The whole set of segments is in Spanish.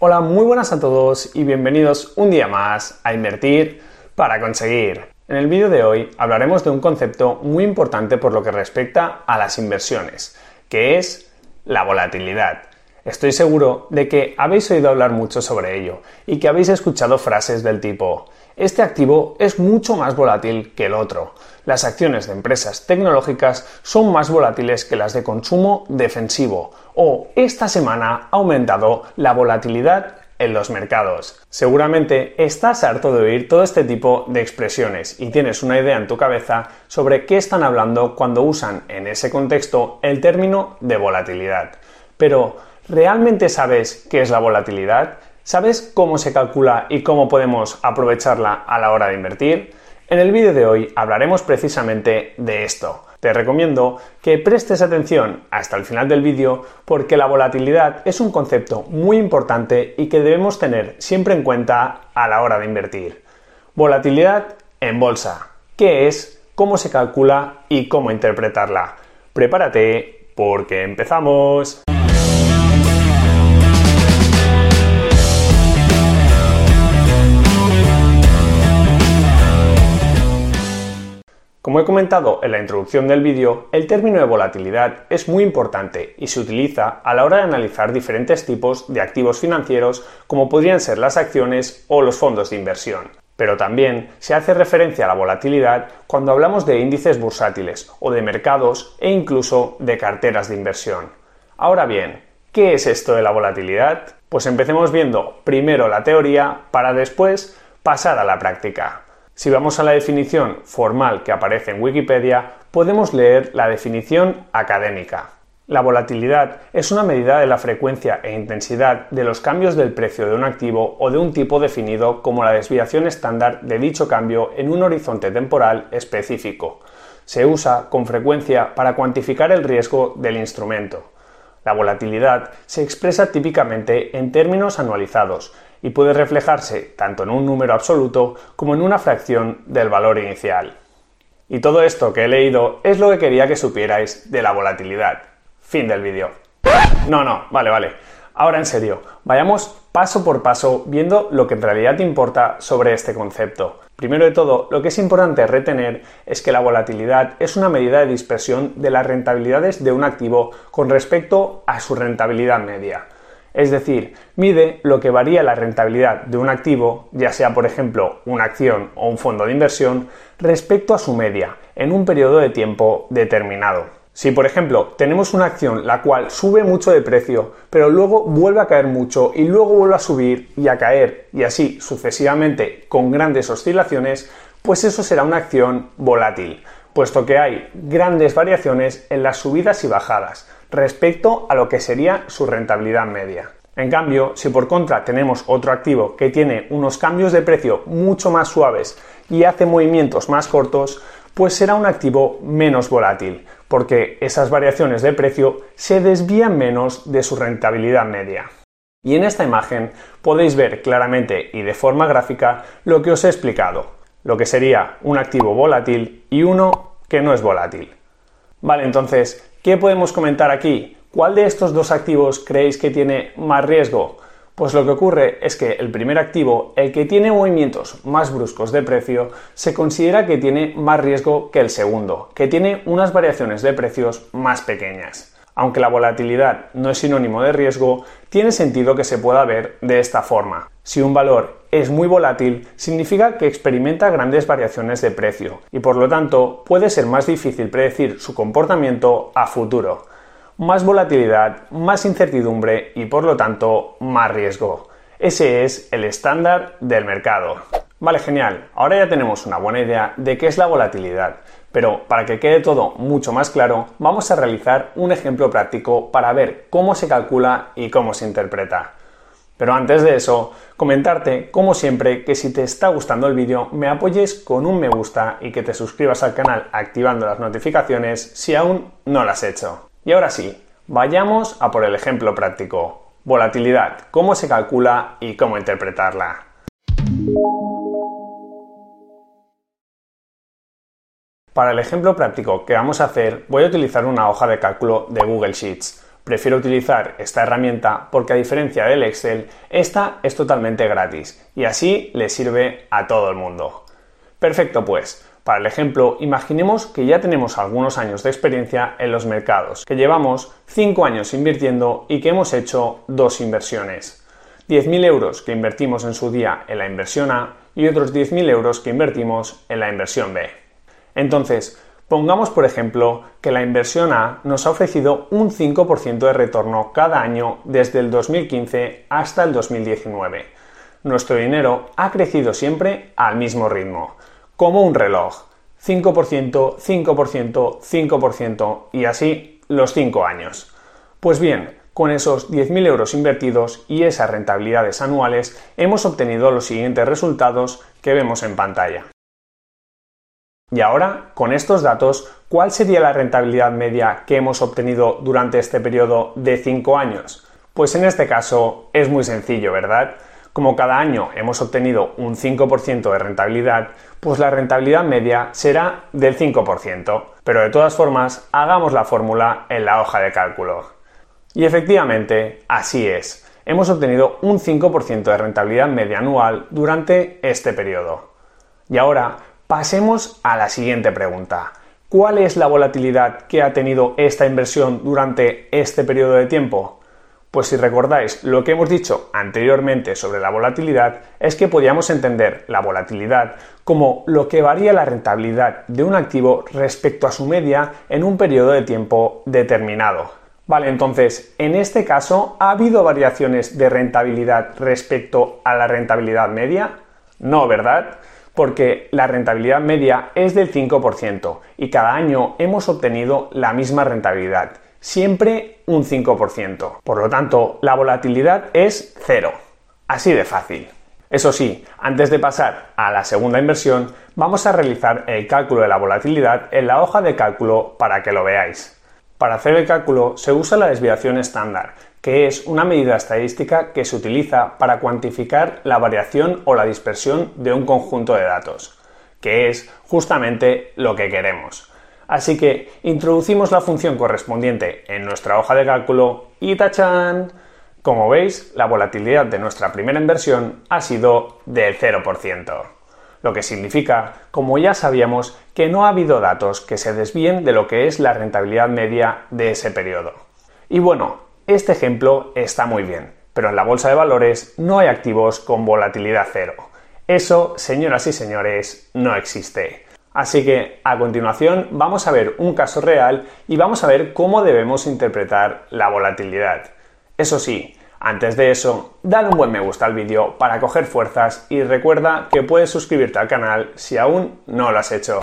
Hola, muy buenas a todos y bienvenidos un día más a Invertir para conseguir. En el vídeo de hoy hablaremos de un concepto muy importante por lo que respecta a las inversiones, que es la volatilidad. Estoy seguro de que habéis oído hablar mucho sobre ello y que habéis escuchado frases del tipo este activo es mucho más volátil que el otro. Las acciones de empresas tecnológicas son más volátiles que las de consumo defensivo. O esta semana ha aumentado la volatilidad en los mercados. Seguramente estás harto de oír todo este tipo de expresiones y tienes una idea en tu cabeza sobre qué están hablando cuando usan en ese contexto el término de volatilidad. Pero, ¿realmente sabes qué es la volatilidad? ¿Sabes cómo se calcula y cómo podemos aprovecharla a la hora de invertir? En el vídeo de hoy hablaremos precisamente de esto. Te recomiendo que prestes atención hasta el final del vídeo porque la volatilidad es un concepto muy importante y que debemos tener siempre en cuenta a la hora de invertir. Volatilidad en bolsa. ¿Qué es? ¿Cómo se calcula? ¿Y cómo interpretarla? Prepárate porque empezamos. Como he comentado en la introducción del vídeo, el término de volatilidad es muy importante y se utiliza a la hora de analizar diferentes tipos de activos financieros como podrían ser las acciones o los fondos de inversión. Pero también se hace referencia a la volatilidad cuando hablamos de índices bursátiles o de mercados e incluso de carteras de inversión. Ahora bien, ¿qué es esto de la volatilidad? Pues empecemos viendo primero la teoría para después pasar a la práctica. Si vamos a la definición formal que aparece en Wikipedia, podemos leer la definición académica. La volatilidad es una medida de la frecuencia e intensidad de los cambios del precio de un activo o de un tipo definido como la desviación estándar de dicho cambio en un horizonte temporal específico. Se usa con frecuencia para cuantificar el riesgo del instrumento. La volatilidad se expresa típicamente en términos anualizados y puede reflejarse tanto en un número absoluto como en una fracción del valor inicial. Y todo esto que he leído es lo que quería que supierais de la volatilidad. Fin del vídeo. No, no, vale, vale. Ahora en serio, vayamos paso por paso viendo lo que en realidad te importa sobre este concepto. Primero de todo, lo que es importante retener es que la volatilidad es una medida de dispersión de las rentabilidades de un activo con respecto a su rentabilidad media. Es decir, mide lo que varía la rentabilidad de un activo, ya sea por ejemplo una acción o un fondo de inversión, respecto a su media en un periodo de tiempo determinado. Si por ejemplo tenemos una acción la cual sube mucho de precio, pero luego vuelve a caer mucho y luego vuelve a subir y a caer y así sucesivamente con grandes oscilaciones, pues eso será una acción volátil, puesto que hay grandes variaciones en las subidas y bajadas respecto a lo que sería su rentabilidad media. En cambio, si por contra tenemos otro activo que tiene unos cambios de precio mucho más suaves y hace movimientos más cortos, pues será un activo menos volátil, porque esas variaciones de precio se desvían menos de su rentabilidad media. Y en esta imagen podéis ver claramente y de forma gráfica lo que os he explicado, lo que sería un activo volátil y uno que no es volátil. Vale, entonces, ¿Qué podemos comentar aquí? ¿Cuál de estos dos activos creéis que tiene más riesgo? Pues lo que ocurre es que el primer activo, el que tiene movimientos más bruscos de precio, se considera que tiene más riesgo que el segundo, que tiene unas variaciones de precios más pequeñas. Aunque la volatilidad no es sinónimo de riesgo, tiene sentido que se pueda ver de esta forma. Si un valor es muy volátil, significa que experimenta grandes variaciones de precio y por lo tanto puede ser más difícil predecir su comportamiento a futuro. Más volatilidad, más incertidumbre y por lo tanto más riesgo. Ese es el estándar del mercado. Vale, genial. Ahora ya tenemos una buena idea de qué es la volatilidad. Pero para que quede todo mucho más claro, vamos a realizar un ejemplo práctico para ver cómo se calcula y cómo se interpreta. Pero antes de eso, comentarte, como siempre, que si te está gustando el vídeo, me apoyes con un me gusta y que te suscribas al canal activando las notificaciones si aún no lo has hecho. Y ahora sí, vayamos a por el ejemplo práctico. Volatilidad, cómo se calcula y cómo interpretarla. Para el ejemplo práctico que vamos a hacer, voy a utilizar una hoja de cálculo de Google Sheets. prefiero utilizar esta herramienta porque a diferencia del Excel, esta es totalmente gratis y así le sirve a todo el mundo. Perfecto pues. Para el ejemplo, imaginemos que ya tenemos algunos años de experiencia en los mercados, que llevamos 5 años invirtiendo y que hemos hecho dos inversiones. 10.000 euros que invertimos en su día en la inversión A y otros 10.000 euros que invertimos en la inversión B. Entonces, pongamos por ejemplo que la inversión A nos ha ofrecido un 5% de retorno cada año desde el 2015 hasta el 2019. Nuestro dinero ha crecido siempre al mismo ritmo, como un reloj. 5%, 5%, 5% y así los 5 años. Pues bien, con esos 10.000 euros invertidos y esas rentabilidades anuales hemos obtenido los siguientes resultados que vemos en pantalla. Y ahora, con estos datos, ¿cuál sería la rentabilidad media que hemos obtenido durante este periodo de 5 años? Pues en este caso es muy sencillo, ¿verdad? Como cada año hemos obtenido un 5% de rentabilidad, pues la rentabilidad media será del 5%. Pero de todas formas, hagamos la fórmula en la hoja de cálculo. Y efectivamente, así es. Hemos obtenido un 5% de rentabilidad media anual durante este periodo. Y ahora pasemos a la siguiente pregunta. ¿Cuál es la volatilidad que ha tenido esta inversión durante este periodo de tiempo? Pues si recordáis lo que hemos dicho anteriormente sobre la volatilidad, es que podíamos entender la volatilidad como lo que varía la rentabilidad de un activo respecto a su media en un periodo de tiempo determinado. Vale, entonces, en este caso, ¿ha habido variaciones de rentabilidad respecto a la rentabilidad media? No, ¿verdad? Porque la rentabilidad media es del 5% y cada año hemos obtenido la misma rentabilidad, siempre un 5%. Por lo tanto, la volatilidad es cero. Así de fácil. Eso sí, antes de pasar a la segunda inversión, vamos a realizar el cálculo de la volatilidad en la hoja de cálculo para que lo veáis. Para hacer el cálculo se usa la desviación estándar, que es una medida estadística que se utiliza para cuantificar la variación o la dispersión de un conjunto de datos, que es justamente lo que queremos. Así que introducimos la función correspondiente en nuestra hoja de cálculo y tachan. Como veis, la volatilidad de nuestra primera inversión ha sido del 0% lo que significa, como ya sabíamos, que no ha habido datos que se desvíen de lo que es la rentabilidad media de ese periodo. Y bueno, este ejemplo está muy bien, pero en la bolsa de valores no hay activos con volatilidad cero. Eso, señoras y señores, no existe. Así que a continuación vamos a ver un caso real y vamos a ver cómo debemos interpretar la volatilidad. Eso sí, antes de eso, dale un buen me gusta al vídeo para coger fuerzas y recuerda que puedes suscribirte al canal si aún no lo has hecho.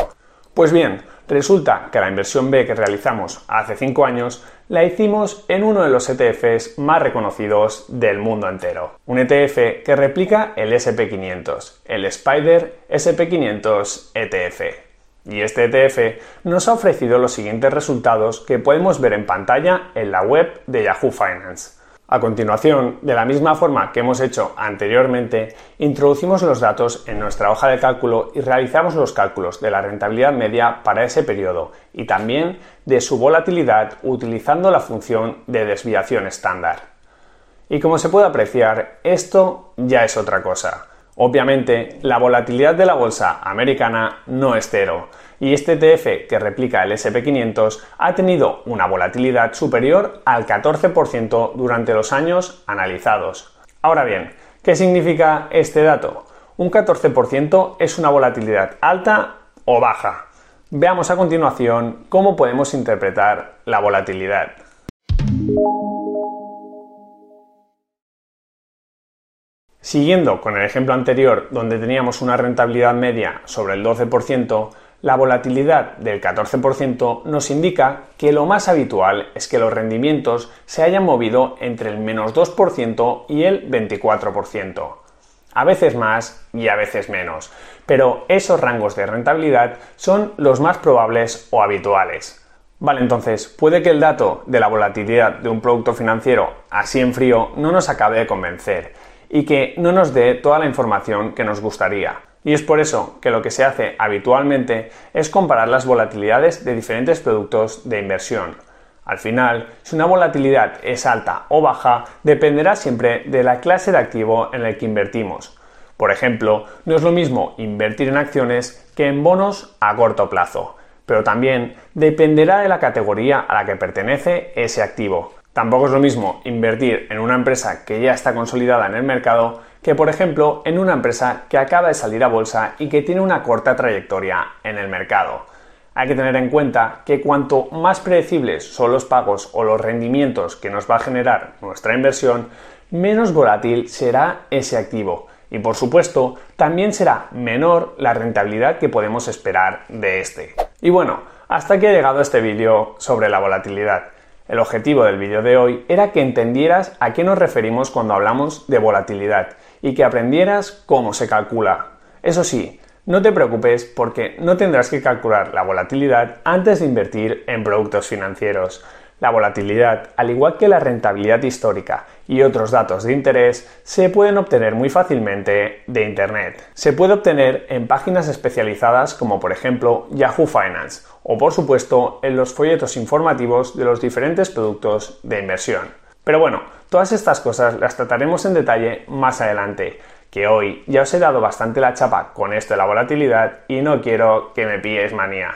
Pues bien, resulta que la inversión B que realizamos hace 5 años la hicimos en uno de los ETFs más reconocidos del mundo entero. Un ETF que replica el SP500, el Spider SP500 ETF. Y este ETF nos ha ofrecido los siguientes resultados que podemos ver en pantalla en la web de Yahoo Finance. A continuación, de la misma forma que hemos hecho anteriormente, introducimos los datos en nuestra hoja de cálculo y realizamos los cálculos de la rentabilidad media para ese periodo y también de su volatilidad utilizando la función de desviación estándar. Y como se puede apreciar, esto ya es otra cosa. Obviamente, la volatilidad de la bolsa americana no es cero, y este ETF que replica el SP500 ha tenido una volatilidad superior al 14% durante los años analizados. Ahora bien, ¿qué significa este dato? Un 14% es una volatilidad alta o baja. Veamos a continuación cómo podemos interpretar la volatilidad. Siguiendo con el ejemplo anterior, donde teníamos una rentabilidad media sobre el 12%, la volatilidad del 14% nos indica que lo más habitual es que los rendimientos se hayan movido entre el menos 2% y el 24%. A veces más y a veces menos, pero esos rangos de rentabilidad son los más probables o habituales. Vale, entonces, puede que el dato de la volatilidad de un producto financiero así en frío no nos acabe de convencer y que no nos dé toda la información que nos gustaría. Y es por eso que lo que se hace habitualmente es comparar las volatilidades de diferentes productos de inversión. Al final, si una volatilidad es alta o baja, dependerá siempre de la clase de activo en el que invertimos. Por ejemplo, no es lo mismo invertir en acciones que en bonos a corto plazo, pero también dependerá de la categoría a la que pertenece ese activo. Tampoco es lo mismo invertir en una empresa que ya está consolidada en el mercado que, por ejemplo, en una empresa que acaba de salir a bolsa y que tiene una corta trayectoria en el mercado. Hay que tener en cuenta que cuanto más predecibles son los pagos o los rendimientos que nos va a generar nuestra inversión, menos volátil será ese activo y por supuesto también será menor la rentabilidad que podemos esperar de este. Y bueno, hasta aquí ha llegado este vídeo sobre la volatilidad. El objetivo del vídeo de hoy era que entendieras a qué nos referimos cuando hablamos de volatilidad y que aprendieras cómo se calcula. Eso sí, no te preocupes porque no tendrás que calcular la volatilidad antes de invertir en productos financieros. La volatilidad, al igual que la rentabilidad histórica y otros datos de interés, se pueden obtener muy fácilmente de Internet. Se puede obtener en páginas especializadas como por ejemplo Yahoo Finance o por supuesto en los folletos informativos de los diferentes productos de inversión. Pero bueno, todas estas cosas las trataremos en detalle más adelante que hoy ya os he dado bastante la chapa con esto de la volatilidad y no quiero que me pilléis manía.